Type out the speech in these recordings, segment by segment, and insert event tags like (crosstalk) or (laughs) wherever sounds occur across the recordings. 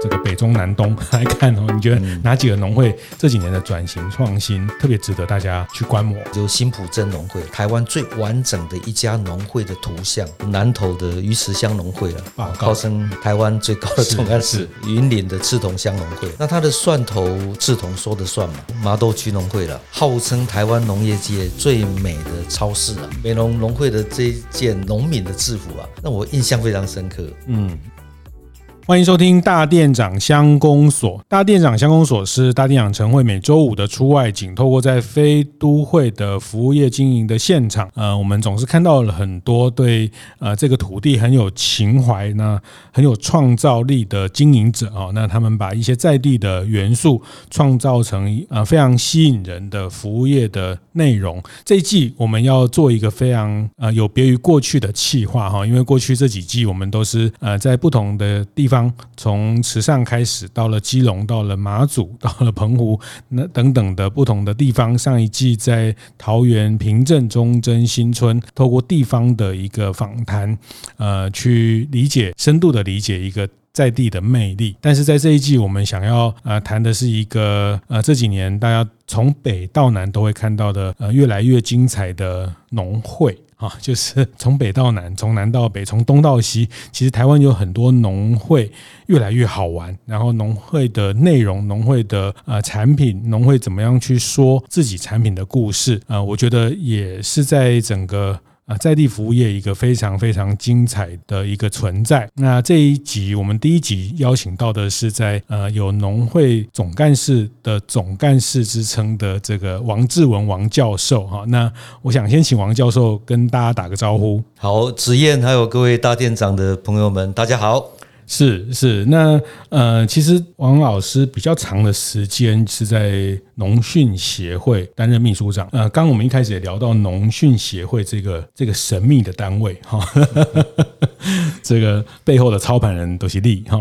这个北中南东 (laughs) 来看哦，你觉得哪几个农会这几年的转型创新特别值得大家去观摩？就新埔镇农会，台湾最完整的一家农会的图像；南投的鱼池乡农会了，啊，号称台湾最高的总干事；云林的赤桐乡农会，那它的蒜头赤桐说的算嘛？麻豆区农会了，号称台湾农业界最美的超市啊！美浓农会的这一件农民的制服啊，让我印象非常深刻。嗯。欢迎收听大店长乡公所。大店长乡公所是大店长晨会每周五的出外景，透过在非都会的服务业经营的现场，呃，我们总是看到了很多对呃这个土地很有情怀、呢很有创造力的经营者哦。那他们把一些在地的元素创造成呃非常吸引人的服务业的内容。这一季我们要做一个非常呃有别于过去的企划哈，因为过去这几季我们都是呃在不同的地方。从慈善开始，到了基隆，到了马祖，到了澎湖，那等等的不同的地方。上一季在桃园平镇、中贞、新村，透过地方的一个访谈，呃，去理解深度的理解一个在地的魅力。但是在这一季，我们想要呃谈的是一个呃这几年大家从北到南都会看到的呃越来越精彩的农会。啊，(laughs) 就是从北到南，从南到北，从东到西，其实台湾有很多农会越来越好玩。然后农会的内容，农会的呃产品，农会怎么样去说自己产品的故事？呃，我觉得也是在整个。啊，在地服务业一个非常非常精彩的一个存在。那这一集我们第一集邀请到的是在呃有农会总干事的总干事之称的这个王志文王教授哈。那我想先请王教授跟大家打个招呼。好，子燕还有各位大店长的朋友们，大家好。是是，那呃，其实王老师比较长的时间是在农训协会担任秘书长。呃，刚刚我们一开始也聊到农训协会这个这个神秘的单位哈，(laughs) 这个背后的操盘人都是利哈。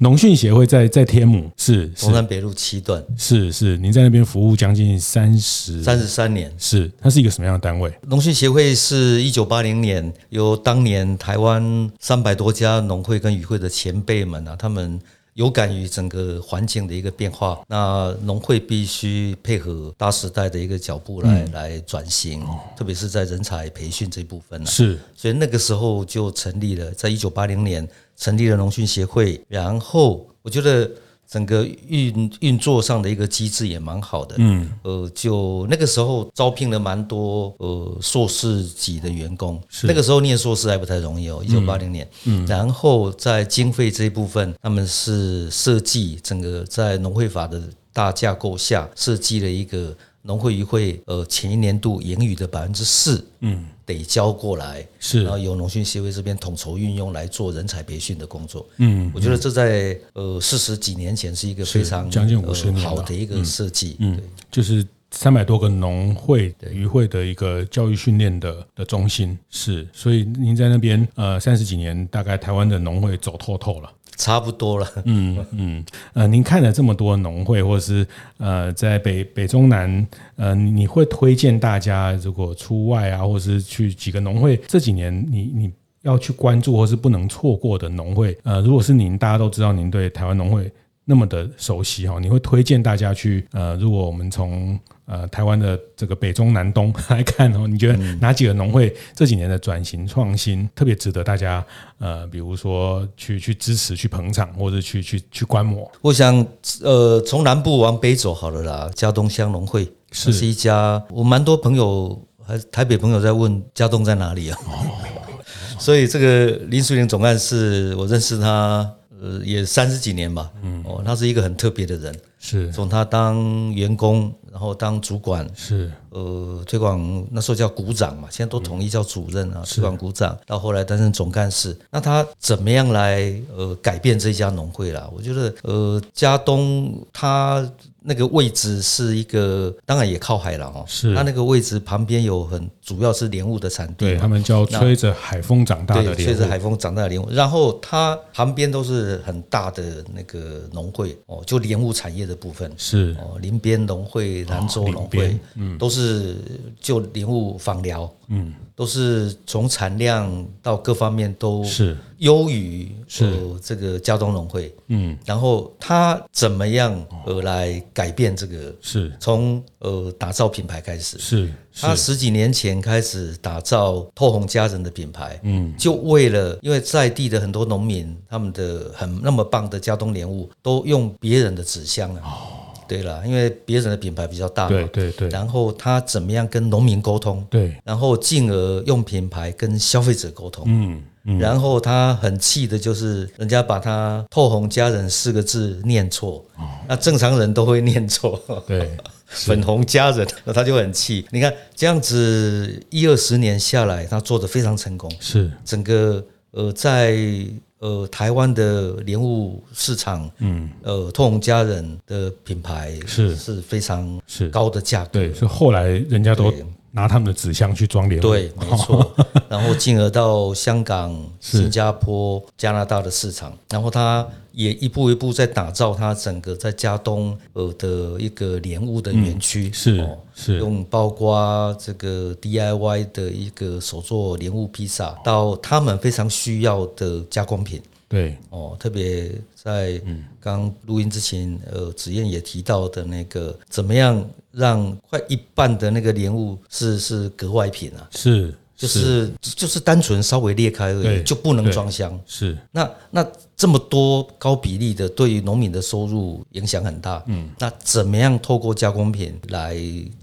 农训协会在在天母是中山北路七段，是是，您在那边服务将近三十三十三年，是它是一个什么样的单位？农训协会是一九八零年由当年台湾三百多家农会。会跟与会的前辈们啊，他们有感于整个环境的一个变化，那农会必须配合大时代的一个脚步来、嗯、来转型，特别是在人才培训这一部分呢、啊。是，所以那个时候就成立了，在一九八零年成立了农训协会，然后我觉得。整个运运作上的一个机制也蛮好的，嗯，呃，就那个时候招聘了蛮多呃硕士级的员工，是。那个时候念硕士还不太容易哦，一九八零年，嗯，然后在经费这一部分，他们是设计整个在农会法的大架构下设计了一个。农会渔会，呃，前一年度盈余的百分之四，嗯，得交过来，是，然后由农训协会这边统筹运用来做人才培训的工作，嗯，我觉得这在呃四十几年前是一个非常将近五十年好的一个设计，嗯，就是三百多个农会渔会的一个教育训练的的中心，是，所以您在那边呃三十几年，大概台湾的农会走透透了。差不多了，嗯嗯，呃，您看了这么多农会，或者是呃，在北北中南，呃，你会推荐大家如果出外啊，或者是去几个农会，这几年你你要去关注或是不能错过的农会，呃，如果是您，大家都知道您对台湾农会那么的熟悉哈，你会推荐大家去，呃，如果我们从呃，台湾的这个北中南东 (laughs) 来看哦，你觉得哪几个农会这几年的转型创新特别值得大家呃，比如说去去支持、去捧场，或者去去去观摩？我想呃，从南部往北走好了啦。嘉东乡农会是，是一家，我蛮多朋友还台北朋友在问嘉东在哪里啊？(laughs) 所以这个林淑玲总干事，我认识他呃也三十几年吧。嗯，哦，他是一个很特别的人。是从他当员工，然后当主管是呃推广那时候叫股长嘛，现在都统一叫主任啊，嗯、推广股长，到后来担任总干事。那他怎么样来呃改变这家农会啦？我觉得呃家东他。那个位置是一个，当然也靠海了哦。是，它那个位置旁边有很主要是莲雾的产地，对，他们叫吹着海风长大的莲雾，吹着海风长大的莲雾。然后它旁边都是很大的那个农会哦，就莲雾产业的部分。是。哦，林边农会、兰州农会，嗯，都是就莲雾访寮，嗯。都是从产量到各方面都是。优于是。这个佳冬农会，嗯，然后他怎么样而来改变这个？是。从呃打造品牌开始，是他十几年前开始打造透红佳人的品牌，嗯，就为了因为在地的很多农民他们的很那么棒的佳冬莲雾都用别人的纸箱啊。对了，因为别人的品牌比较大嘛，对对对。然后他怎么样跟农民沟通？对，然后进而用品牌跟消费者沟通。嗯嗯。然后他很气的就是人家把他“透红佳人”四个字念错，那正常人都会念错。对，(laughs) 粉红佳人，那他就很气。你看这样子一二十年下来，他做的非常成功。是整个呃在。呃，台湾的莲雾市场，嗯，呃，通红家人的品牌是。是非常是。高的价格，对，是后来人家都拿他们的纸箱去装莲雾，对，没错，(laughs) 然后进而到香港、新加坡、加拿大的市场，然后他也一步一步在打造它整个在加东呃的一个莲雾的园区，是。是用包括这个 DIY 的一个手做莲雾披萨，到他们非常需要的加工品。对哦，特别在刚录音之前，呃，子燕也提到的那个，怎么样让快一半的那个莲雾是是格外品啊？是。就是就是单纯稍微裂开而已，就不能装箱。是那那这么多高比例的，对于农民的收入影响很大。嗯，那怎么样透过加工品来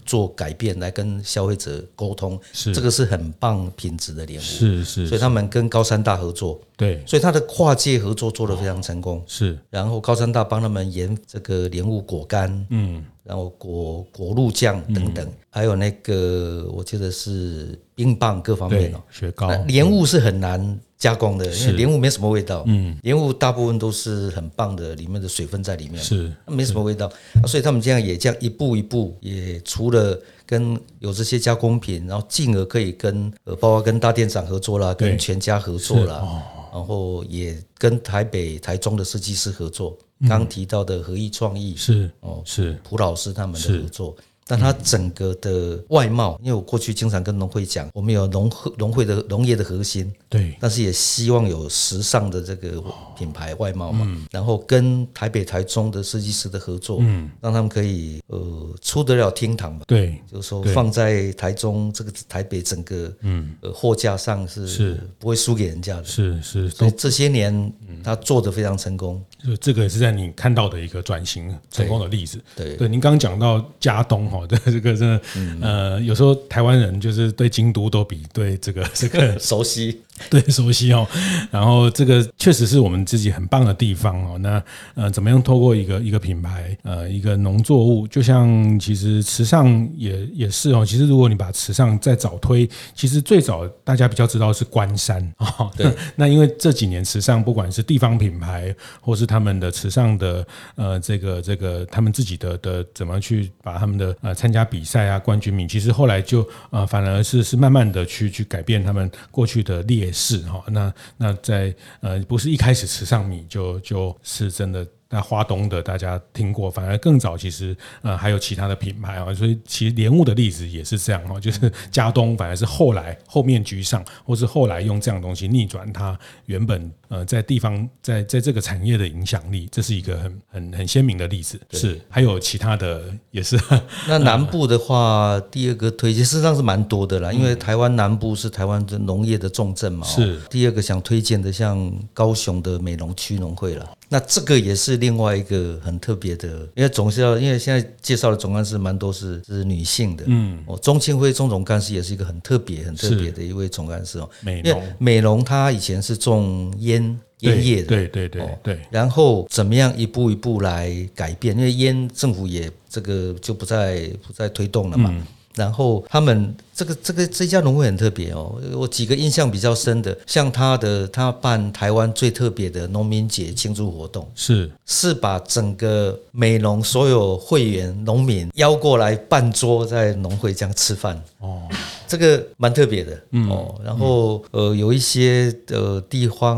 做改变，来跟消费者沟通？是这个是很棒品质的莲雾。是是，所以他们跟高山大合作。对，所以他的跨界合作做得非常成功。是，然后高山大帮他们研这个莲雾果干。嗯。然后果果露酱等等，还有那个我记得是冰棒各方面哦，雪糕。莲雾是很难加工的，因为莲雾没什么味道。嗯，莲雾大部分都是很棒的，里面的水分在里面，是没什么味道。所以他们这样也这样一步一步，也除了跟有这些加工品，然后进而可以跟呃，包括跟大店长合作啦，跟全家合作啦，然后也跟台北、台中的设计师合作。刚提到的合意创意是哦，是蒲老师他们的合作。但它整个的外貌，因为我过去经常跟农会讲，我们有农农会的农业的核心，对，但是也希望有时尚的这个品牌外貌嘛，然后跟台北、台中的设计师的合作，嗯，让他们可以呃出得了厅堂吧，对，就是说放在台中这个台北整个嗯。呃货架上是是。不会输给人家的，是是，所以这些年他做的非常成功，就这个也是在你看到的一个转型成功的例子，对。对，您刚刚讲到加东哈。(laughs) 对这个真的，呃，有时候台湾人就是对京都都比对这个这个熟悉，(laughs) 对熟悉哦。然后这个确实是我们自己很棒的地方哦。那呃，怎么样透过一个一个品牌，呃，一个农作物，就像其实池上也也是哦。其实如果你把池上再早推，其实最早大家比较知道是关山哦。对，(laughs) 那因为这几年池上不管是地方品牌，或是他们的池上的呃这个这个他们自己的的怎么去把他们的呃。参加比赛啊，冠军名其实后来就呃，反而是是慢慢的去去改变他们过去的劣势哈。那那在呃，不是一开始吃上米就就是真的。那花东的大家听过，反而更早其实呃还有其他的品牌啊，所以其实莲雾的例子也是这样哈，就是加东反而是后来后面居上，或是后来用这样东西逆转它原本呃在地方在在这个产业的影响力，这是一个很很很鲜明的例子。是还有其他的也是。(laughs) 那南部的话，第二个推荐事实上是蛮多的啦，因为台湾南部是台湾的农业的重镇嘛。是第二个想推荐的，像高雄的美浓区农会了。那这个也是另外一个很特别的，因为总是要，因为现在介绍的总干事蛮多是是女性的，嗯，哦，钟庆辉钟总干事也是一个很特别、很特别的一位总干事哦。美浓，美浓他以前是种烟烟烟业的，对对对对。然后怎么样一步一步来改变？因为烟政府也这个就不再不再推动了嘛。然后他们这个这个这家农会很特别哦，我几个印象比较深的，像他的他办台湾最特别的农民节庆祝活动，是。是把整个美农所有会员农民邀过来办桌，在农会这样吃饭哦。这个蛮特别的，嗯。哦，嗯、然后呃，有一些呃地方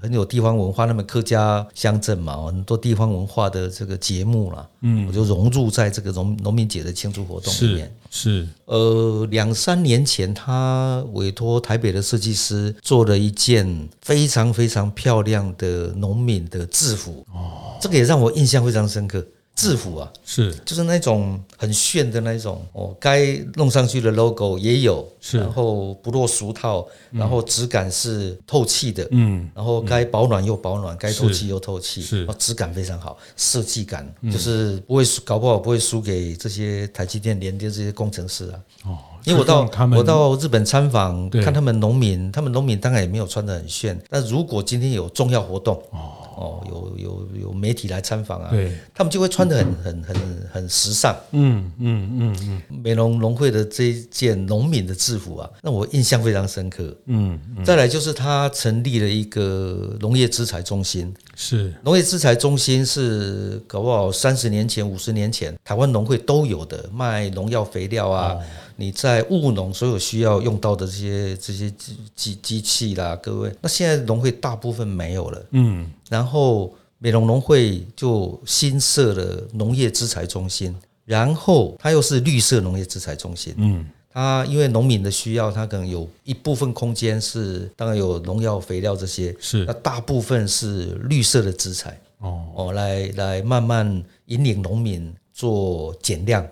很有地方文化，那么客家乡镇嘛，很多地方文化的这个节目啦，嗯，我就融入在这个农农民节的庆祝活动里面。是，呃，两三年前，他委托台北的设计师做了一件非常非常漂亮的农民的制服，哦，这个也让我印象非常深刻。制服啊，是。就是那种很炫的那种哦，该弄上去的 logo 也有，是。然后不落俗套，然后质感是透气的，嗯，然后该保暖又保暖，该透气又透气，是。质感非常好，设计感就是不会搞不好不会输给这些台积电、联电这些工程师啊。哦，因为我到我到日本参访，看他们农民，他们农民当然也没有穿的很炫，但如果今天有重要活动，哦。哦，有有有媒体来参访啊，对，他们就会穿得很很很很时尚，嗯嗯嗯嗯。美容农会的这一件农民的制服啊，让我印象非常深刻。嗯，再来就是他成立了一个农业资材中心，是。农业资材中心是搞不好三十年前、五十年前台湾农会都有的，卖农药肥料啊。你在务农所有需要用到的这些这些机机机器啦，各位，那现在农会大部分没有了，嗯，然后美浓农会就新设了农业资材中心，然后它又是绿色农业资材中心，嗯，它因为农民的需要，它可能有一部分空间是当然有农药肥料这些，是。那大部分是绿色的资材，哦。哦，来来慢慢引领农民做减量。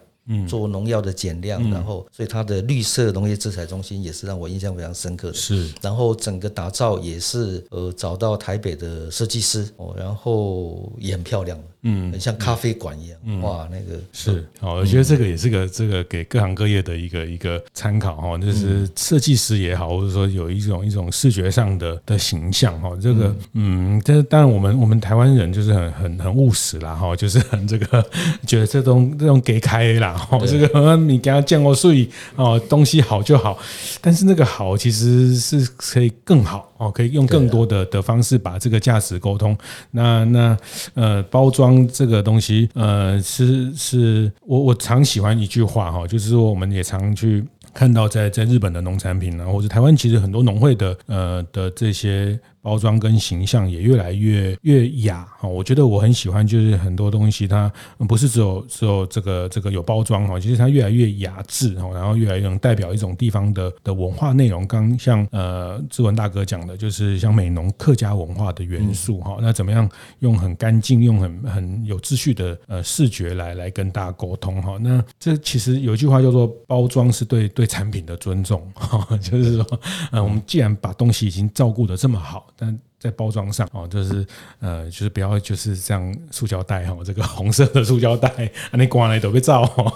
做农药的减量，然后所以它的绿色农业制裁中心也是让我印象非常深刻的。是，然后整个打造也是呃找到台北的设计师哦，然后也很漂亮，嗯，很像咖啡馆一样，哇，那个是哦，我觉得这个也是个这个给各行各业的一个一个参考哈，就是设计师也好，或者说有一种一种视觉上的的形象哈，这个嗯，这当然我们我们台湾人就是很很很务实啦哈，就是很这个 (laughs) 觉得这种这种给开啦。哦，这个你给他降过税哦，东西好就好，但是那个好其实是可以更好哦，可以用更多的的方式把这个价值沟通。那那呃，包装这个东西呃，是是我我常喜欢一句话哈，就是说我们也常去看到在在日本的农产品呢，或者台湾其实很多农会的呃的这些。包装跟形象也越来越越雅哈，我觉得我很喜欢，就是很多东西它不是只有只有这个这个有包装哈，其实它越来越雅致哈，然后越来越能代表一种地方的的文化内容。刚像呃志文大哥讲的，就是像美浓客家文化的元素哈，那怎么样用很干净、用很很有秩序的呃视觉来来跟大家沟通哈？那这其实有一句话叫做包装是对对产品的尊重哈，(laughs) 就是说呃我们既然把东西已经照顾的这么好。但在包装上哦，就是呃，就是不要就是这样塑胶袋哈，这个 (laughs) 红色的塑胶袋，那挂来都被照，哈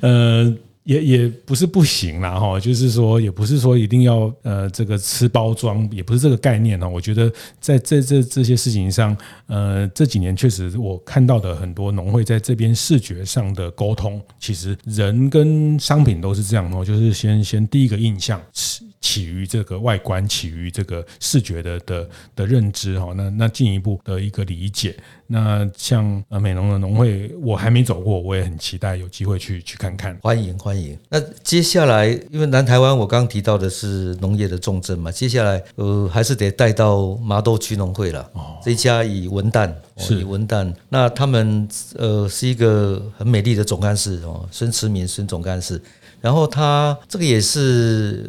呃，也也不是不行啦哈，就是说也不是说一定要呃这个吃包装，也不是这个概念哦。我觉得在这这这些事情上，呃，这几年确实我看到的很多农会在这边视觉上的沟通，其实人跟商品都是这样哦，就是先先第一个印象是。起于这个外观，起于这个视觉的的的认知哈，那那进一步的一个理解。那像呃美浓的农会，我还没走过，我也很期待有机会去去看看。欢迎欢迎。那接下来，因为南台湾我刚刚提到的是农业的重镇嘛，接下来呃还是得带到麻豆区农会了。哦，这一家以文旦是以文旦，那他们呃是一个很美丽的总干事哦，孙慈民孙总干事。然后他这个也是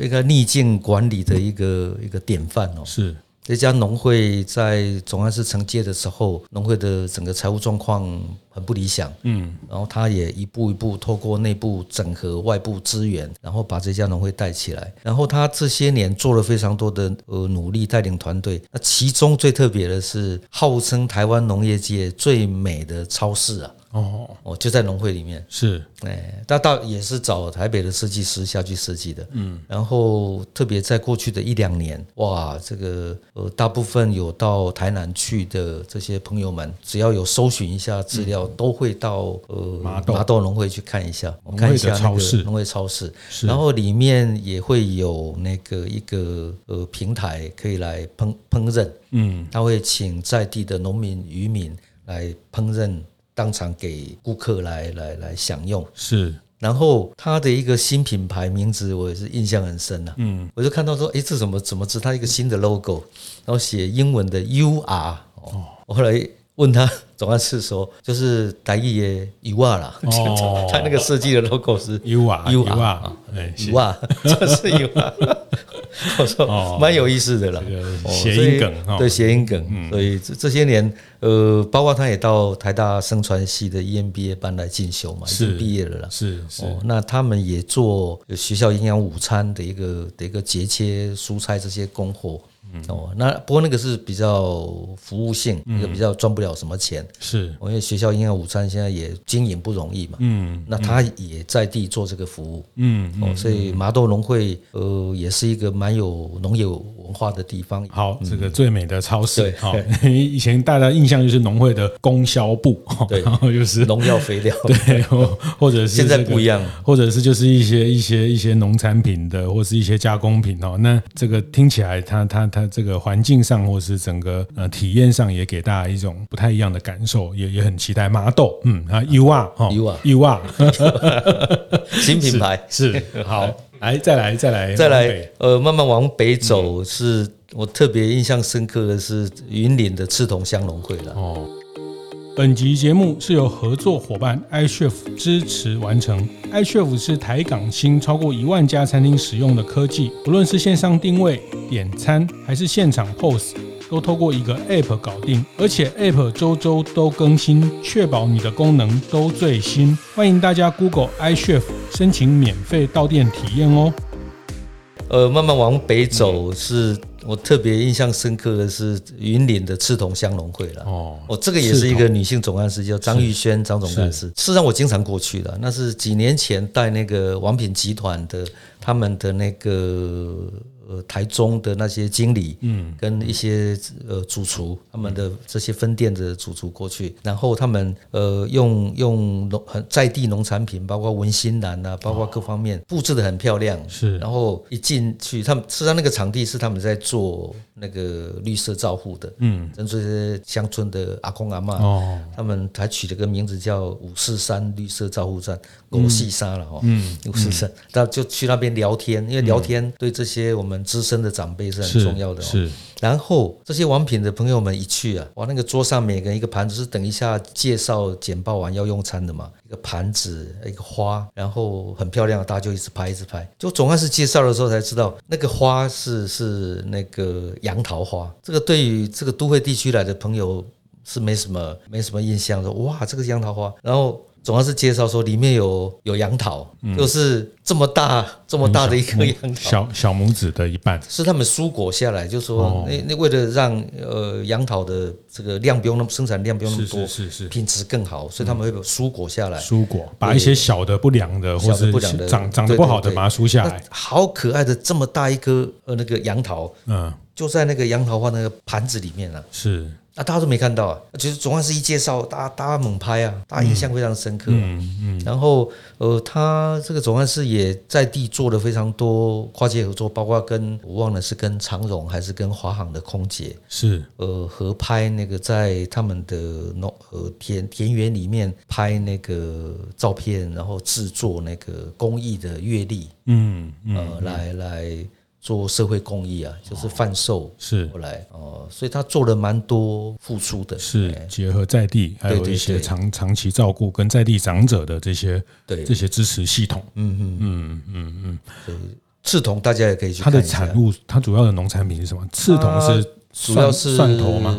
一个逆境管理的一个一个典范哦。是这家农会在总干事承接的时候，农会的整个财务状况很不理想。嗯，然后他也一步一步透过内部整合外部资源，然后把这家农会带起来。然后他这些年做了非常多的呃努力，带领团队。那其中最特别的是，号称台湾农业界最美的超市啊。哦。哦，就在农会里面。是，哎，大倒也是找台北的设计师下去设计的，嗯，然后特别在过去的一两年，哇，这个呃，大部分有到台南去的这些朋友们，只要有搜寻一下资料，嗯、都会到呃麻豆。麻豆农会去看一下，我看一下超市。农会超市，然后里面也会有那个一个呃平台可以来烹烹饪，嗯，他会请在地的农民渔民来烹饪。当场给顾客来来来享用。是，然后他的一个新品牌名字我也是印象很深啊，嗯，我就看到说，哎，这怎么怎么是他一个新的 logo，然后写英文的 U R 哦，我后来问他总干事说，就是台语的 U 啊啦，哦，(laughs) 他那个设计的 logo 是 U 啊 U R U 啊这是。U 啊。(laughs) (laughs) 我说蛮有意思的啦，谐音梗对谐音梗，所以这这些年，呃，包括他也到台大生传系的 EMBA 班来进修嘛，已经毕业了啦。是是，那他们也做学校营养午餐的一个的一个节切蔬菜这些供货。哦，那不过那个是比较服务性，一个比较赚不了什么钱。是，因为学校营养午餐现在也经营不容易嘛。嗯，那他也在地做这个服务。嗯，哦，所以麻豆农会呃也是一个蛮有农业文化的地方。好，这个最美的超市。好，(laughs) 以前大家印象就是农会的供销部。(laughs) 对，然后就是农药肥料。(laughs) 对，或或者是现在不一样，或者是就是一些一些一些农产品的，或是一些加工品哦。那这个听起来，它它它。这个环境上，或是整个呃体验上，也给大家一种不太一样的感受，也也很期待麻豆，嗯啊，U R 哈，U R U R 新品牌。(laughs) 是，是好，(laughs) 来再来再来再来，呃，慢慢往北走，是我特别印象深刻的是云林的莿桐乡农会了。哦。本集节目是由合作伙伴 iChef 支持完成。iChef 是台港新超过一万家餐厅使用的科技，不论是线上定位、点餐，还是现场 POS，都透过一个 App 搞定，而且 App 周周都更新，确保你的功能都最新。欢迎大家 Google iChef 申请免费到店体验哦。呃，慢慢往北走是。我特别印象深刻的是云林的赤铜乡农会了哦，我这个也是一个女性总干事，叫张玉轩张总干事。事实上，我经常过去的，那是几年前带那个王品集团的他们的那个。呃，台中的那些经理，嗯，跟一些呃主厨，他们的这些分店的主厨过去，然后他们呃用用农很在地农产品，包括文心兰啊，包括各方面布置的很漂亮，是。然后一进去，他们实际上那个场地是他们在做那个绿色照护的，嗯，跟这些乡村的阿公阿嬷，哦，他们还取了个名字叫五四三绿色照护站，五四三了哈，嗯，五四三，那就去那边聊天，因为聊天对这些我们。资深的长辈是很重要的，哦，是。然后这些王品的朋友们一去啊，哇，那个桌上每个人一个盘子，是等一下介绍简报完要用餐的嘛，一个盘子，一个花，然后很漂亮，大家就一直拍，一直拍。就总算是介绍的时候才知道，那个花是是那个杨桃花。这个对于这个都会地区来的朋友是没什么没什么印象的，哇，这个是杨桃花，然后。总要是介绍说里面有有杨桃，嗯、就是这么大这么大的一颗杨桃，小小拇指的一半，是他们疏果下来，就说那那为了让呃杨桃的这个量不用那么生产量不用那么多，是是是，品质更好，所以他们会把疏果下来，疏果把一些小的不良的或者长长得不好的把它疏下来，好可爱的这么大一颗呃那个杨桃，嗯，就在那个杨桃花那个盘子里面啊，是。啊，大家都没看到啊！其实总干事一介绍，大家大家猛拍啊，大家印象非常深刻。嗯嗯。然后呃，他这个总干事也在地做了非常多跨界合作，包括跟我忘了是跟长荣还是跟华航的空姐是呃合拍那个在他们的农呃田田园里面拍那个照片，然后制作那个公益的阅历。嗯嗯。呃，来来。做社会公益啊，就是贩售是后来哦，所以他做了蛮多付出的，是结合在地，还有一些长长期照顾跟在地长者的这些对这些支持系统，嗯嗯嗯嗯嗯。对，莿桐大家也可以去。它的产物，它主要的农产品是什么？刺桐是主要是蒜头吗？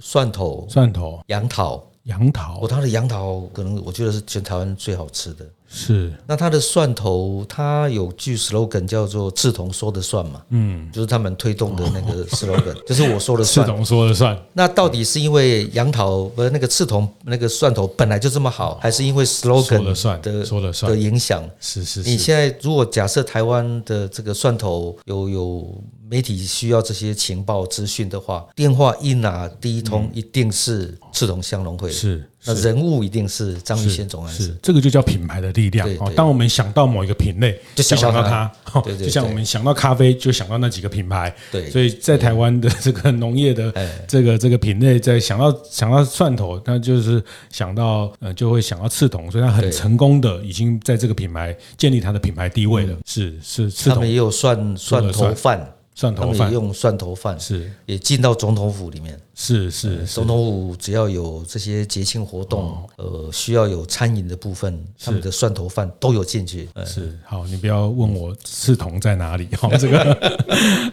蒜头、蒜头、杨桃、杨桃。哦，它的杨桃可能我觉得是全台湾最好吃的。是。那它的蒜头，它有句 slogan 叫做“赤铜说的算”嘛，嗯，就是他们推动的那个 slogan，就是我说的算，赤铜说的算。那到底是因为杨桃不是那个刺桐那个蒜头本来就这么好，还是因为 slogan 的说的说了算的影响？是是是。你现在如果假设台湾的这个蒜头有有。媒体需要这些情报资讯的话，电话一拿第一通一定是赤铜香农会，是，那人物一定是张玉贤总干事，这个就叫品牌的力量。当我们想到某一个品类，就想到它，就像我们想到咖啡，就想到那几个品牌。对，所以在台湾的这个农业的这个这个品类，在想到想到蒜头，那就是想到呃，就会想到赤铜，所以它很成功的已经在这个品牌建立它的品牌地位了。是是，他们也有蒜蒜。头饭。蒜头饭用蒜头饭是也进到总统府里面。是是，总统府只要有这些节庆活动，呃，需要有餐饮的部分，他们的蒜头饭都有进去。是好，你不要问我赤铜在哪里哈，这个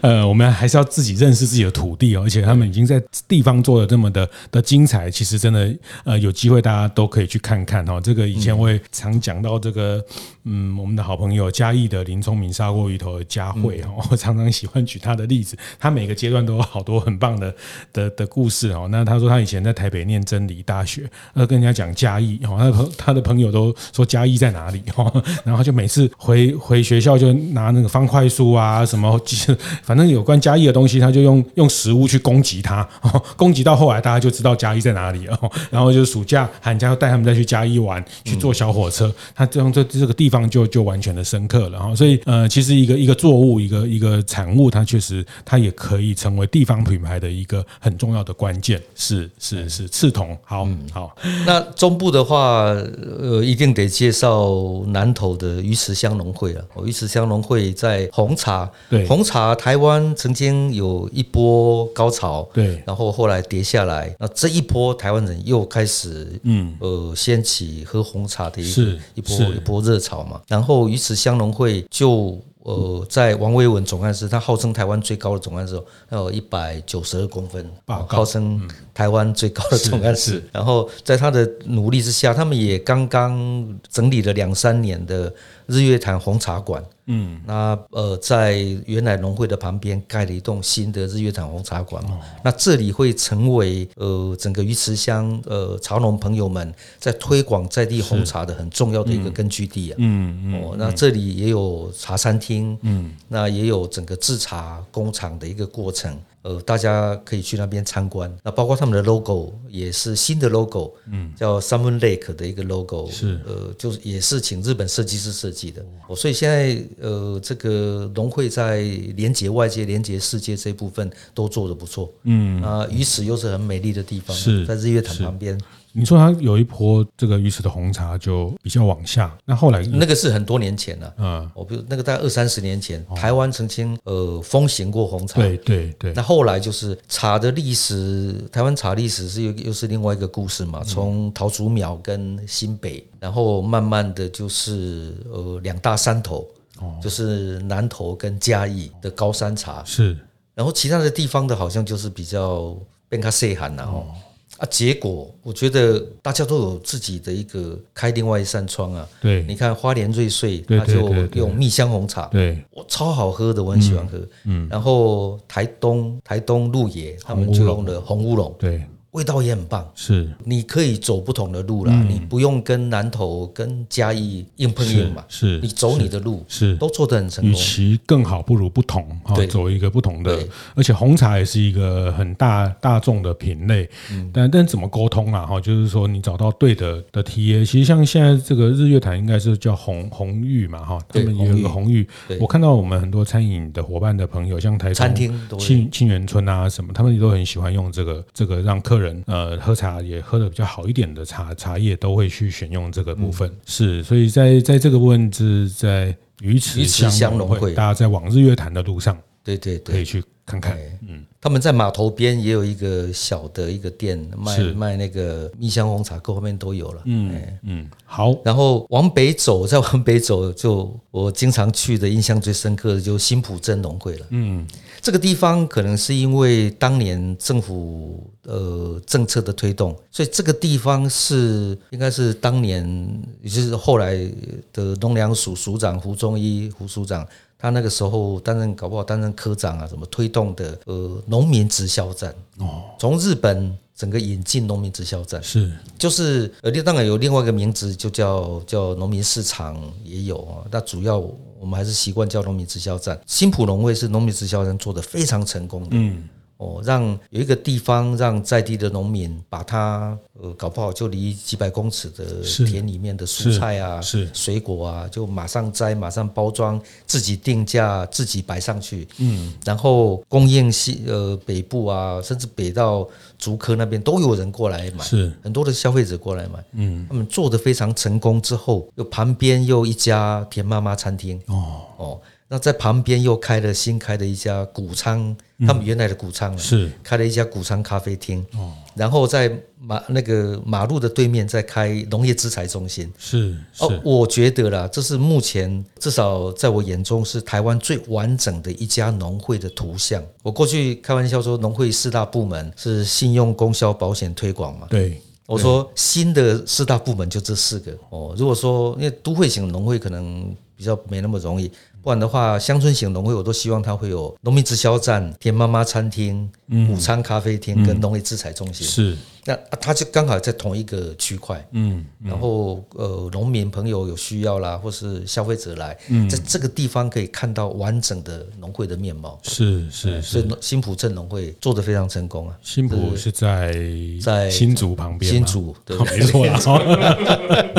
呃，我们还是要自己认识自己的土地哦，而且他们已经在地方做的这么的的精彩，其实真的呃，有机会大家都可以去看看哈。这个以前我也常讲到这个，嗯，我们的好朋友嘉义的林聪明砂锅鱼头的佳慧哈，我常常喜欢举他的例子，他每个阶段都有好多很棒的的的。故事哦，那他说他以前在台北念真理大学，呃，跟人家讲嘉义哦，他的朋他的朋友都说嘉义在哪里哦，(laughs) 然后就每次回回学校就拿那个方块书啊什么，(laughs) 反正有关嘉义的东西，他就用用食物去攻击他，攻击到后来大家就知道嘉义在哪里哦，然后就暑假寒假要带他们再去嘉义玩，去坐小火车，他这样这这个地方就就完全的深刻了哈，所以呃，其实一个一个作物一个一个产物，它确实它也可以成为地方品牌的一个很重要的关键是是是刺桐，好好。那中部的话，呃，一定得介绍南投的鱼池乡农会了。鱼池乡农会在红茶，对红茶，台湾曾经有一波高潮，对，然后后来跌下来。那这一波台湾人又开始，嗯，呃，掀起喝红茶的一个一波一波热潮嘛。然后鱼池乡农会就。呃，在王维文总干事，他号称台湾最高的总干事，他有一百九十二公分，号称台湾最高的总干事。然后在他的努力之下，他们也刚刚整理了两三年的日月潭红茶馆。嗯，那呃，在原来农会的旁边盖了一栋新的日月潭红茶馆嘛，那这里会成为呃整个鱼池乡呃茶农朋友们在推广在地红茶的很重要的一个根据地啊。嗯嗯，哦，那这里也有茶餐厅，嗯，那也有整个制茶工厂的一个过程。呃，大家可以去那边参观。那包括他们的 logo 也是新的 logo，嗯，叫 Salmon Lake 的一个 logo，是呃，就是也是请日本设计师设计的。哦，所以现在呃，这个农会在连接外界、连接世界这一部分都做得不错。嗯，啊，鱼池又是很美丽的地方，是在日月潭旁边。你说它有一波这个鱼池的红茶就比较往下，那后来那个是很多年前了，嗯，我比如那个大概二三十年前，台湾曾经呃风行过红茶，对对对。那后来就是茶的历史，台湾茶历史是又又是另外一个故事嘛，从桃竹苗跟新北，然后慢慢的就是呃两大山头，就是南投跟嘉义的高山茶。是，然后其他的地方的好像就是比较变卡细汉然后。啊，结果我觉得大家都有自己的一个开另外一扇窗啊。对，你看花莲瑞穗，他就用蜜香红茶，对，我超好喝的，我很喜欢喝。嗯，然后台东台东鹿野，他们就用了红乌龙，对。味道也很棒，是你可以走不同的路啦，你不用跟南投跟嘉义硬碰硬嘛，是你走你的路，是都做得很成功。与其更好，不如不同哈，走一个不同的。而且红茶也是一个很大大众的品类，嗯但但怎么沟通啊？哈，就是说你找到对的的 TA，其实像现在这个日月潭应该是叫红红玉嘛，哈，他们也有个红玉。我看到我们很多餐饮的伙伴的朋友，像台餐厅沁沁园春啊什么，他们也都很喜欢用这个这个让客人。人呃，喝茶也喝的比较好一点的茶茶叶，都会去选用这个部分。嗯、是，所以在在这个部分是在鱼池相融会，大家在往日月潭的路上，对对对，可以去看看。嗯。他们在码头边也有一个小的一个店，卖卖那个蜜香红茶，各方面都有了。嗯嗯，好。然后往北走，再往北走，就我经常去的，印象最深刻的就新浦镇农会了。嗯。这个地方可能是因为当年政府呃政策的推动，所以这个地方是应该是当年也就是后来的农粮署署长胡忠一胡署长，他那个时候担任搞不好担任科长啊，什么推动的呃农民直销站哦，从日本整个引进农民直销站是就是呃当然有另外一个名字就叫叫农民市场也有啊，那主要。我们还是习惯叫农民直销站。新浦农会是农民直销站做的非常成功的。嗯，哦，让有一个地方让在地的农民把它呃搞不好就离几百公尺的田里面的蔬菜啊、是。水果啊，就马上摘、马上包装、自己定价、自己摆上去。嗯，然后供应西呃北部啊，甚至北到。竹科那边都有人过来买，是。很多的消费者过来买，嗯，他们做的非常成功之后，又旁边又一家田妈妈餐厅，哦。哦，那在旁边又开了新开的一家谷仓，他们原来的谷仓是开了一家谷仓咖啡厅，哦。然后在马那个马路的对面再开农业资材中心，是哦，我觉得啦，这是目前至少在我眼中是台湾最完整的一家农会的图像。我过去开玩笑说，农会四大部门是信用、供销、保险、推广嘛。对，我说新的四大部门就这四个哦。如果说因为都会型农会可能比较没那么容易。不然的话，乡村型农会我都希望它会有农民直销站、田妈妈餐厅、午餐咖啡厅跟农业制裁中心。是。那他就刚好在同一个区块，嗯，然后呃，农民朋友有需要啦，或是消费者来，在这个地方可以看到完整的农会的面貌。是是，所以新浦镇农会做的非常成功啊。新浦是在在新竹旁边，新竹对，没错啦。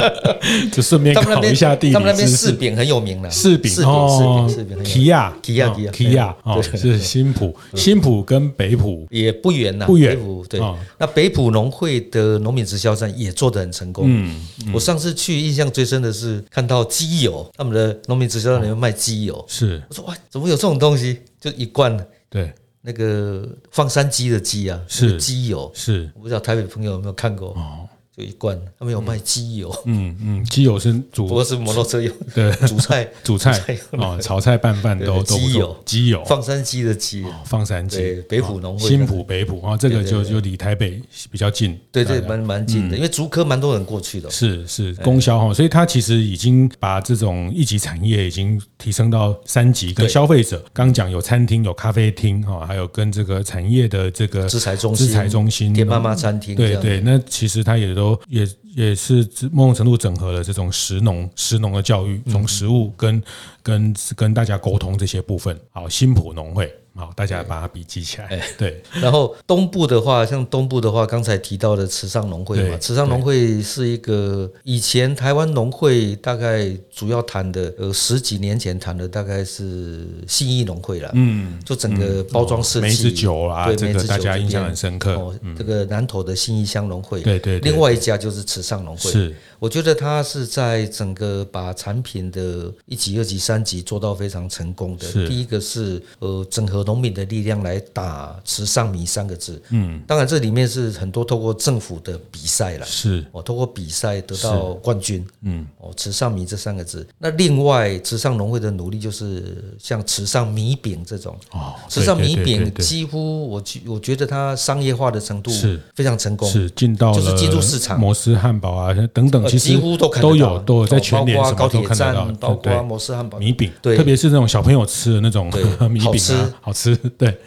(laughs) 就顺便考一下地理，他们那边柿饼很有名的，柿饼哦，柿饼，奇亚提亚提亚奇亚哦，是新浦，新浦跟北浦。也不远呐，不远，对，那北埔。农会的农民直销站也做得很成功。嗯，我上次去印象最深的是看到机油，他们的农民直销站里面卖机油。是，我说哇，怎么有这种东西？就一罐，对，那个放山鸡的鸡啊，是鸡油。是，我不知道台北朋友有没有看过。哦。就一罐，他们有卖机油，嗯嗯，机油是煮，不过是摩托车用，对，煮菜。(laughs) 煮菜啊，炒菜拌饭都都机油，机油，放山鸡的鸡，放山鸡，北埔农会，新浦北埔啊，这个就就离台北比较近，对对，蛮蛮近的，因为竹科蛮多人过去的，是是供销哈，所以它其实已经把这种一级产业已经提升到三级，跟消费者刚讲有餐厅有咖啡厅哈，还有跟这个产业的这个资材中心、资材中心、田妈妈餐厅，对对，那其实它也都也也。也是某种程度整合了这种食农、食农的教育，从食物跟跟跟大家沟通这些部分。好，新埔农会。好，大家把它笔记起来。对，对，然后东部的话，像东部的话，刚才提到的池上农会嘛，池上农会是一个以前台湾农会大概主要谈的，呃，十几年前谈的大概是信义农会了。嗯，就整个包装设计，梅子酒啊，对，这个大家印象很深刻。哦，这个南投的信义乡农会，对对，另外一家就是池上农会。是。我觉得他是在整个把产品的一级、二级、三级做到非常成功的。第一个是呃，整合农民的力量来打“池上米”三个字。嗯，当然这里面是很多透过政府的比赛了。是，我透过比赛得到冠军。嗯，哦，“池上米”这三个字。那另外，池上农会的努力就是像“池上米饼”这种。哦，池上米饼几乎我觉我觉得它商业化的程度是非常成功。是进到就是进入市场，摩斯汉堡啊等等。其实几乎都看都有，都有在全联什么都看得到。包括摩斯汉堡、米饼，对，特别是那种小朋友吃的那种 (laughs) 米饼啊，好吃，对。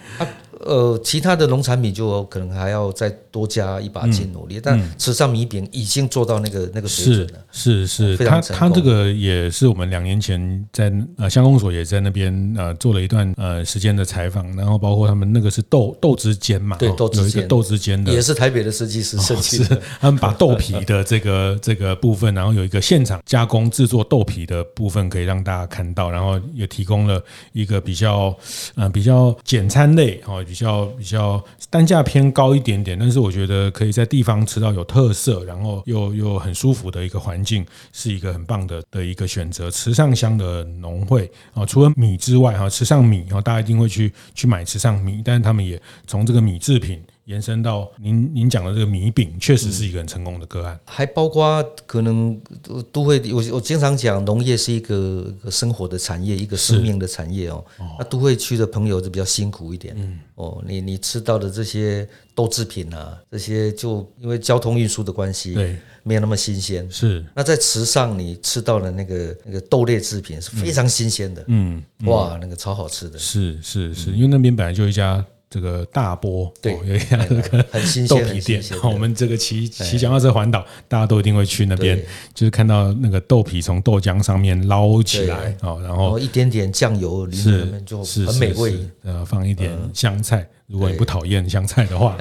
呃，其他的农产品就可能还要再多加一把劲努力，但池上米饼已经做到那个那个水准了。是是是，他他这个也是我们两年前在呃乡公所也在那边呃做了一段呃时间的采访，然后包括他们那个是豆豆之间嘛，对，豆汁间豆之间的，也是台北的设计师设计的。他们把豆皮的这个 (laughs) 这个部分，然后有一个现场加工制作豆皮的部分，可以让大家看到，然后也提供了一个比较呃比较简餐类哦。比较比较单价偏高一点点，但是我觉得可以在地方吃到有特色，然后又又很舒服的一个环境，是一个很棒的的一个选择。池上乡的农会啊，除了米之外哈，池上米啊，大家一定会去去买池上米，但是他们也从这个米制品。延伸到您您讲的这个米饼，确实是一个很成功的个案，还包括可能都会，我我经常讲农业是一个生活的产业，一个生命的产业哦。那都会区的朋友就比较辛苦一点，嗯。哦，你你吃到的这些豆制品啊，这些就因为交通运输的关系，对，没有那么新鲜。是，那在池上你吃到的那个那个豆类制品是非常新鲜的，嗯，哇，那个超好吃的，是是是，因为那边本来就一家。这个大波对，有一家这个豆皮店。我们这个骑骑脚踏车环岛，大家都一定会去那边，就是看到那个豆皮从豆浆上面捞起来哦，然后一点点酱油里面就很美味。呃，放一点香菜，如果你不讨厌香菜的话，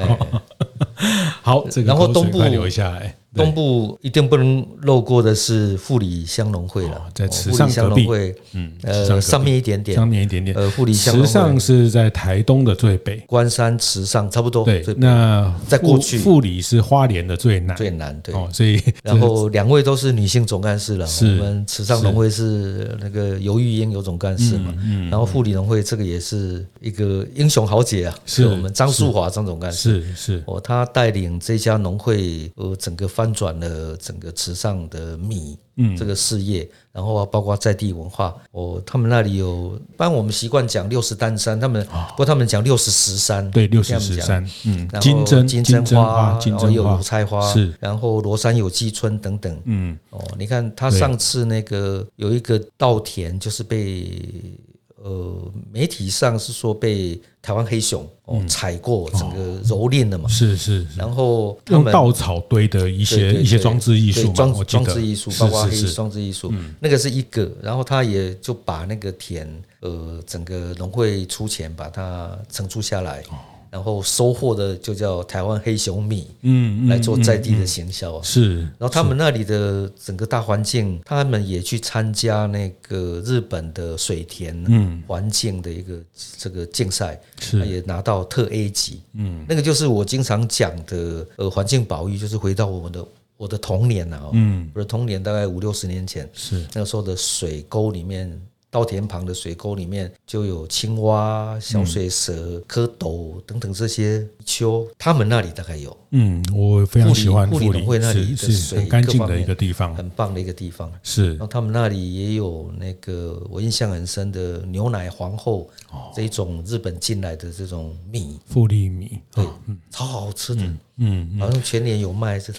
(laughs) 好，这个然后东部留下来。东部一定不能漏过的是富里乡农会了，在池上隔壁，嗯，呃，上面一点点，上面一点点，呃，富里乡农会。池上是在台东的最北，关山池上差不多，对，那在过去。富里是花莲的最南，最南，对，哦所以 (laughs) 然后两位都是女性总干事了，我们池上农会是那个尤玉英游总干事嘛，嗯，然后富里农会这个也是一个英雄豪杰啊，是我们张树华张总干事，是是，哦，他带领这家农会呃整个发翻转了整个池上的米，嗯，这个事业，然后包括在地文化，哦，他们那里有，一般我们习惯讲六十担山，他们不过他们讲六十石山，对，六十石山，嗯，金针金针花，然后有油菜花，是，然后罗山有机村等等，嗯，哦，你看他上次那个有一个稻田，就是被。呃，媒体上是说被台湾黑熊哦踩过，整个蹂躏的嘛？是是。然后用稻草堆的一些一些装置艺术，装装置艺术，包括黑装置艺术，那个是一个。然后他也就把那个田，呃，整个农会出钱把它承租下来。然后收获的就叫台湾黑熊米，嗯，来做在地的行销是，然后他们那里的整个大环境，他们也去参加那个日本的水田环境的一个这个竞赛，是，也拿到特 A 级。嗯，那个就是我经常讲的，呃，环境保育就是回到我们的我的童年啊，嗯，我的童年大概五六十年前，是。那个时候的水沟里面。稻田旁的水沟里面就有青蛙、小水蛇、蝌蚪等等这些丘，他们那里大概有。嗯，我非常喜欢富里农会那里的水，很干净的一个地方，很棒的一个地方。是，然后他们那里也有那个我印象很深的牛奶皇后这一种日本进来的这种米，富里米，对，嗯超好吃的。嗯，好像全年有卖，是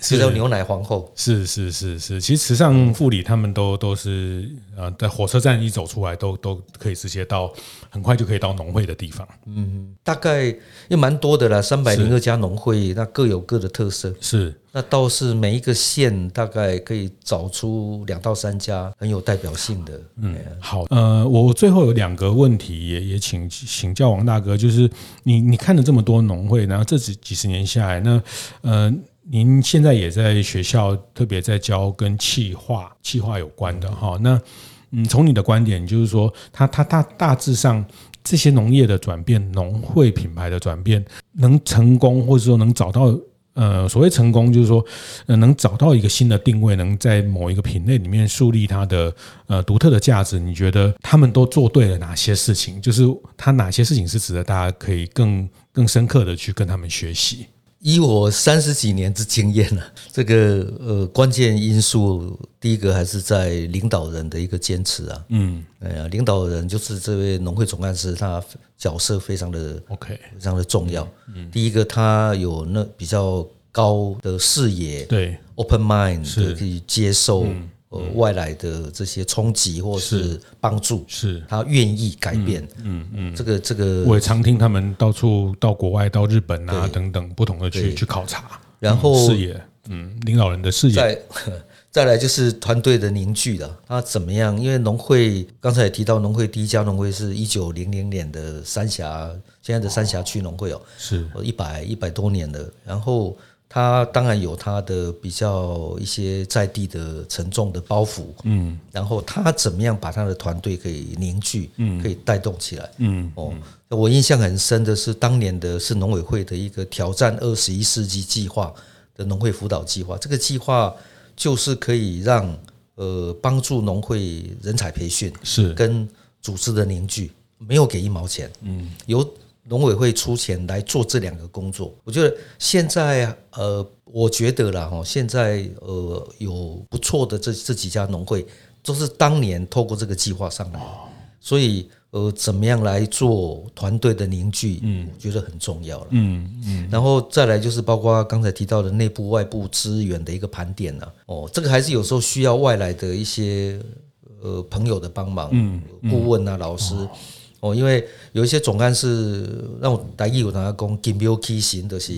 是叫牛奶皇后。是是是是，其实时尚护理他们都都是呃，在火车站一走出来，都都可以直接到，很快就可以到农会的地方。嗯，大概也蛮多的啦，三百零二家农会，那各有各的特色。是。那倒是每一个县大概可以找出两到三家很有代表性的。嗯，好，呃，我最后有两个问题也也请请教王大哥，就是你你看了这么多农会，然后这几几十年下来，那呃，您现在也在学校特别在教跟气化、气化有关的哈，那嗯，从你的观点就是说，它它大大致上这些农业的转变，农会品牌的转变能成功，或者说能找到。呃，所谓成功，就是说，呃，能找到一个新的定位，能在某一个品类里面树立它的呃独特的价值。你觉得他们都做对了哪些事情？就是他哪些事情是值得大家可以更更深刻的去跟他们学习？以我三十几年之经验呢，(laughs) 这个呃关键因素，第一个还是在领导人的一个坚持啊。嗯，哎呀，领导人就是这位农会总干事，他角色非常的 OK，非常的重要。嗯，第一个他有那比较高的视野，对，open mind 可以接受。呃，外来的这些冲击或是帮助，是他愿意改变。嗯嗯，这个这个，我也常听他们到处到国外、到日本啊等等不同的去去考察，然后视野，嗯，领导人的视野。再 (laughs) 再来就是团队的凝聚了，那怎么样？因为农会刚才也提到，农会第一家农会是一九零零年的三峡，现在的三峡区农会哦，是一百一百多年了，然后。他当然有他的比较一些在地的沉重的包袱，嗯，然后他怎么样把他的团队可以凝聚，嗯，可以带动起来，嗯，哦，我印象很深的是当年的是农委会的一个挑战二十一世纪计划的农会辅导计划，这个计划就是可以让呃帮助农会人才培训是。跟组织的凝聚，没有给一毛钱，嗯，有。农委会出钱来做这两个工作，我觉得现在呃，我觉得啦哈，现在呃有不错的这这几家农会，都是当年透过这个计划上来，所以呃，怎么样来做团队的凝聚，嗯，我觉得很重要了，嗯嗯，然后再来就是包括刚才提到的内部外部资源的一个盘点呢，哦，这个还是有时候需要外来的一些呃朋友的帮忙，嗯，顾问啊，老师。哦，因为有一些总干事让我来义务他讲金标畸形的是，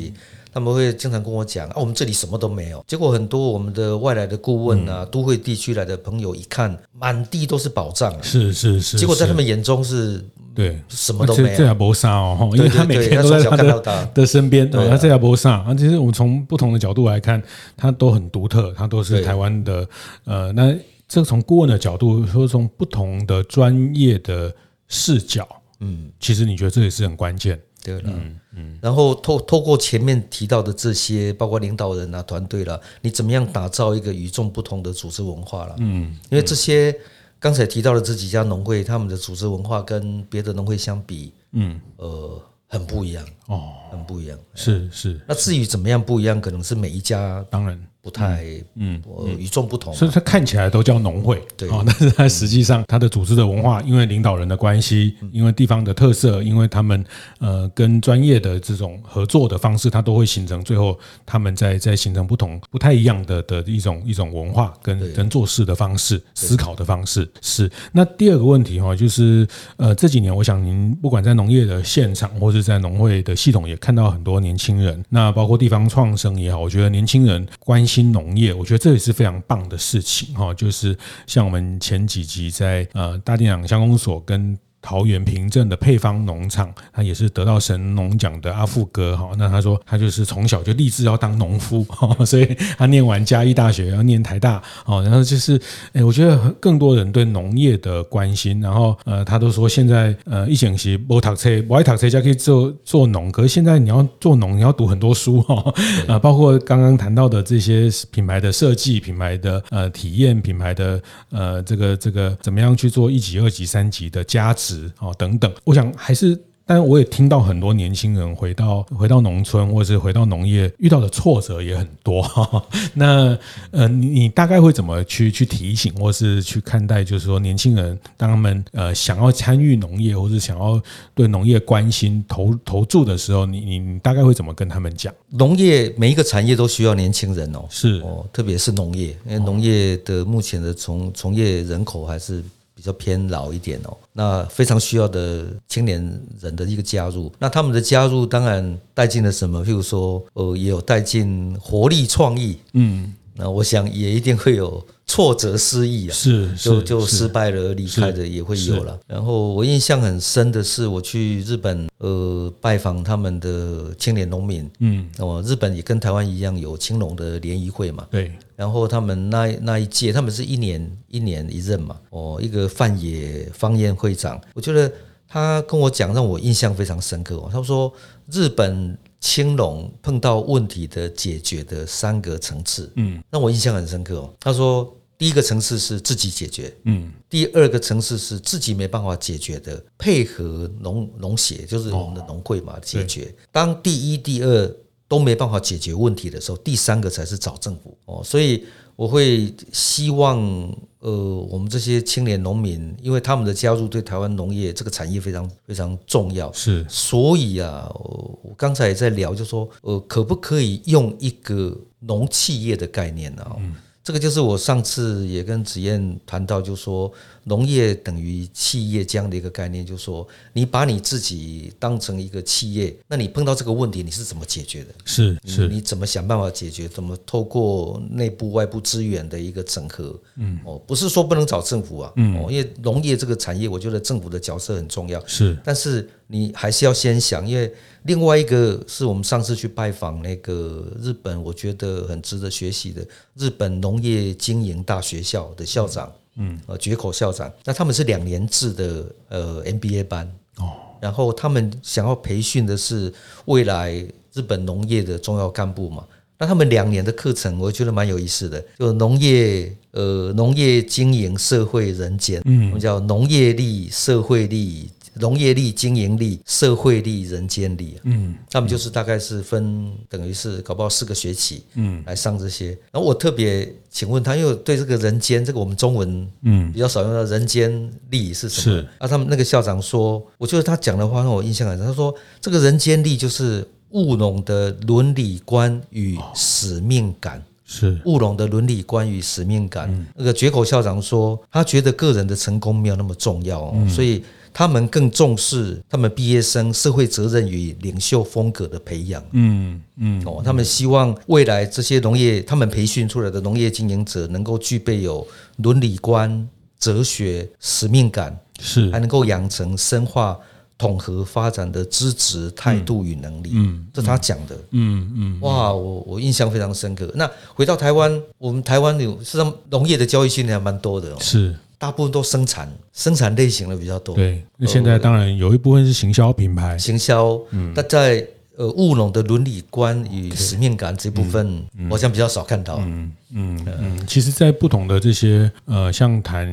他们会经常跟我讲啊，我们这里什么都没有。结果很多我们的外来的顾问啊，都会地区来的朋友一看，满地都是宝藏。是是是。结果在他们眼中是，对，什么都没有。这也不少哦，因为他每天都在他的的身边，对，他这也不少啊。其实我们从不同的角度来看，他都很独特，他都是台湾的。呃，那这从顾问的角度说，从不同的专业的。视角，嗯，其实你觉得这也是很关键，对了，嗯嗯，然后透透过前面提到的这些，包括领导人啊、团队了，你怎么样打造一个与众不同的组织文化了？嗯，因为这些刚才提到的这几家农会，他们的组织文化跟别的农会相比，嗯，呃，很不一样哦，很不一样，是是。那至于怎么样不一样，可能是每一家当然。不太嗯，与众不同，所以它看起来都叫农会，对。啊，但是它实际上它的组织的文化，因为领导人的关系，因为地方的特色，因为他们呃跟专业的这种合作的方式，它都会形成最后他们在在形成不同不太一样的的一种一种文化跟跟做事的方式、思考的方式是。那第二个问题哈，就是呃这几年我想您不管在农业的现场或是在农会的系统，也看到很多年轻人，那包括地方创生也好，我觉得年轻人关系。新农业，我觉得这也是非常棒的事情哈。就是像我们前几集在呃大电港乡公所跟。桃园平镇的配方农场，他也是得到神农奖的阿富哥哈。那他说他就是从小就立志要当农夫，(laughs) 所以他念完嘉义大学，要念台大哦。然后就是，哎，我觉得更多人对农业的关心。然后呃，他都说现在呃，一整期不读车，不爱读车，就可以做做农。可是现在你要做农，你要读很多书哈。啊，包括刚刚谈到的这些品牌的设计、品牌的呃体验、品牌的呃这个这个怎么样去做一级、二级、三级的加值。哦，等等，我想还是，但是我也听到很多年轻人回到回到农村，或者是回到农业，遇到的挫折也很多。(laughs) 那呃，你你大概会怎么去去提醒，或是去看待，就是说年轻人当他们呃想要参与农业，或是想要对农业关心投投注的时候，你你你大概会怎么跟他们讲？农业每一个产业都需要年轻人哦，是哦，特别是农业，因为农业的目前的从从业人口还是。比较偏老一点哦，那非常需要的青年人的一个加入，那他们的加入当然带进了什么？譬如说，呃，也有带进活力创意，嗯，那我想也一定会有。挫折失意啊，是，就就失败了而离开的也会有了。然后我印象很深的是，我去日本呃拜访他们的青年农民，嗯，哦，日本也跟台湾一样有青农的联谊会嘛，对。然后他们那那一届，他们是一年一年一任嘛，哦，一个范野方彦会长，我觉得他跟我讲，让我印象非常深刻哦。他说日本。青龙碰到问题的解决的三个层次，嗯，让我印象很深刻哦。他说，第一个层次是自己解决，嗯，第二个层次是自己没办法解决的，配合农农协，就是我们的农会嘛，解决。当第一、第二都没办法解决问题的时候，第三个才是找政府哦。所以我会希望。呃，我们这些青年农民，因为他们的加入对台湾农业这个产业非常非常重要，是，所以啊，我刚才也在聊，就说，呃，可不可以用一个农企业的概念呢？嗯这个就是我上次也跟子燕谈到，就是说农业等于企业这样的一个概念，就是说你把你自己当成一个企业，那你碰到这个问题，你是怎么解决的？是是，你怎么想办法解决？怎么透过内部外部资源的一个整合？嗯，哦，不是说不能找政府啊，嗯，哦，因为农业这个产业，我觉得政府的角色很重要。是，但是你还是要先想，因为另外一个是我们上次去拜访那个日本，我觉得很值得学习的日本农业经营大学校的校长，嗯，呃，堀口校长，那他们是两年制的呃 MBA 班。哦，然后他们想要培训的是未来日本农业的重要干部嘛。那他们两年的课程，我觉得蛮有意思的，就农业，呃，农业经营社会人间，嗯，我们叫农业力、社会力、农业力、经营力、社会力、人间力，嗯，他们就是大概是分，等于是搞不好四个学期，嗯，来上这些。然后我特别请问他，因为对这个人间，这个我们中文，嗯，比较少用到人间力是什么？是啊，他们那个校长说，我觉得他讲的话让我印象很深。他说，这个人间力就是。务农的伦理观与使命感是务农的伦理观与使命感。那个绝口校长说，他觉得个人的成功没有那么重要，所以他们更重视他们毕业生社会责任与领袖风格的培养。嗯嗯，哦，他们希望未来这些农业他们培训出来的农业经营者能够具备有伦理观、哲学、使命感，是还能够养成深化。统合发展的支持、态度与能力，嗯，这他讲的，嗯嗯，哇，我我印象非常深刻。那回到台湾，我们台湾有实际上农业的教育训练还蛮多的，是大部分都生产生产类型的比较多。对，那现在当然有一部分是行销品牌，行销，嗯，那在。呃，务农的伦理观与使命感这部分，我好像比较少看到。嗯嗯嗯，其实，在不同的这些呃，像谈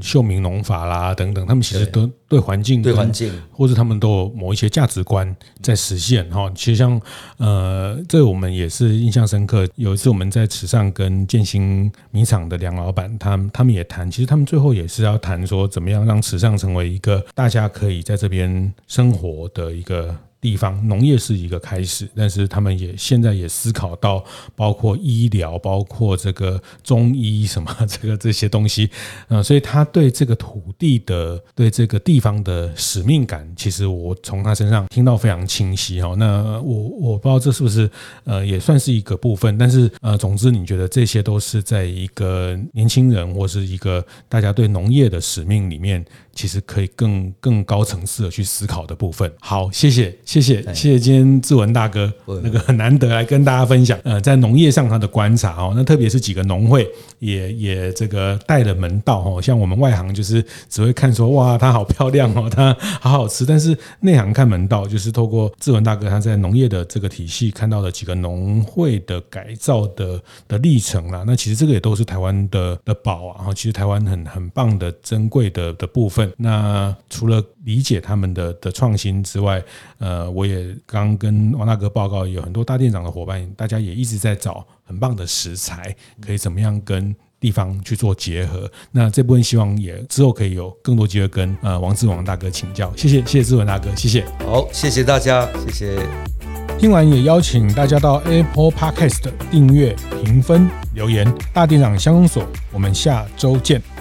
秀明农法啦等等，他们其实都对环境、对环境，或者他们都有某一些价值观在实现哈。其实像呃，这我们也是印象深刻。有一次我们在池上跟建新米厂的梁老板，他们他们也谈，其实他们最后也是要谈说，怎么样让池上成为一个大家可以在这边生活的一个。地方农业是一个开始，但是他们也现在也思考到，包括医疗，包括这个中医什么这个这些东西，嗯，(laughs) 所以他对这个土地的对这个地方的使命感，其实我从他身上听到非常清晰哈。那我我不知道这是不是呃也算是一个部分，但是呃，总之你觉得这些都是在一个年轻人或是一个大家对农业的使命里面。其实可以更更高层次的去思考的部分。好，谢谢谢谢谢谢今天志文大哥那个很难得来跟大家分享，呃，在农业上他的观察哦，那特别是几个农会也也这个带了门道哦，像我们外行就是只会看说哇，它好漂亮哦，(laughs) 它好好吃，但是内行看门道，就是透过志文大哥他在农业的这个体系看到了几个农会的改造的的历程啦，那其实这个也都是台湾的的宝啊，其实台湾很很棒的珍贵的的部分。那除了理解他们的的创新之外，呃，我也刚跟王大哥报告，有很多大店长的伙伴，大家也一直在找很棒的食材，可以怎么样跟地方去做结合。那这部分希望也之后可以有更多机会跟呃王志文大哥请教。谢谢，谢谢志文大哥，谢谢。好，谢谢大家，谢谢。听完也邀请大家到 Apple Podcast 订阅、评分、留言。大店长相公所，我们下周见。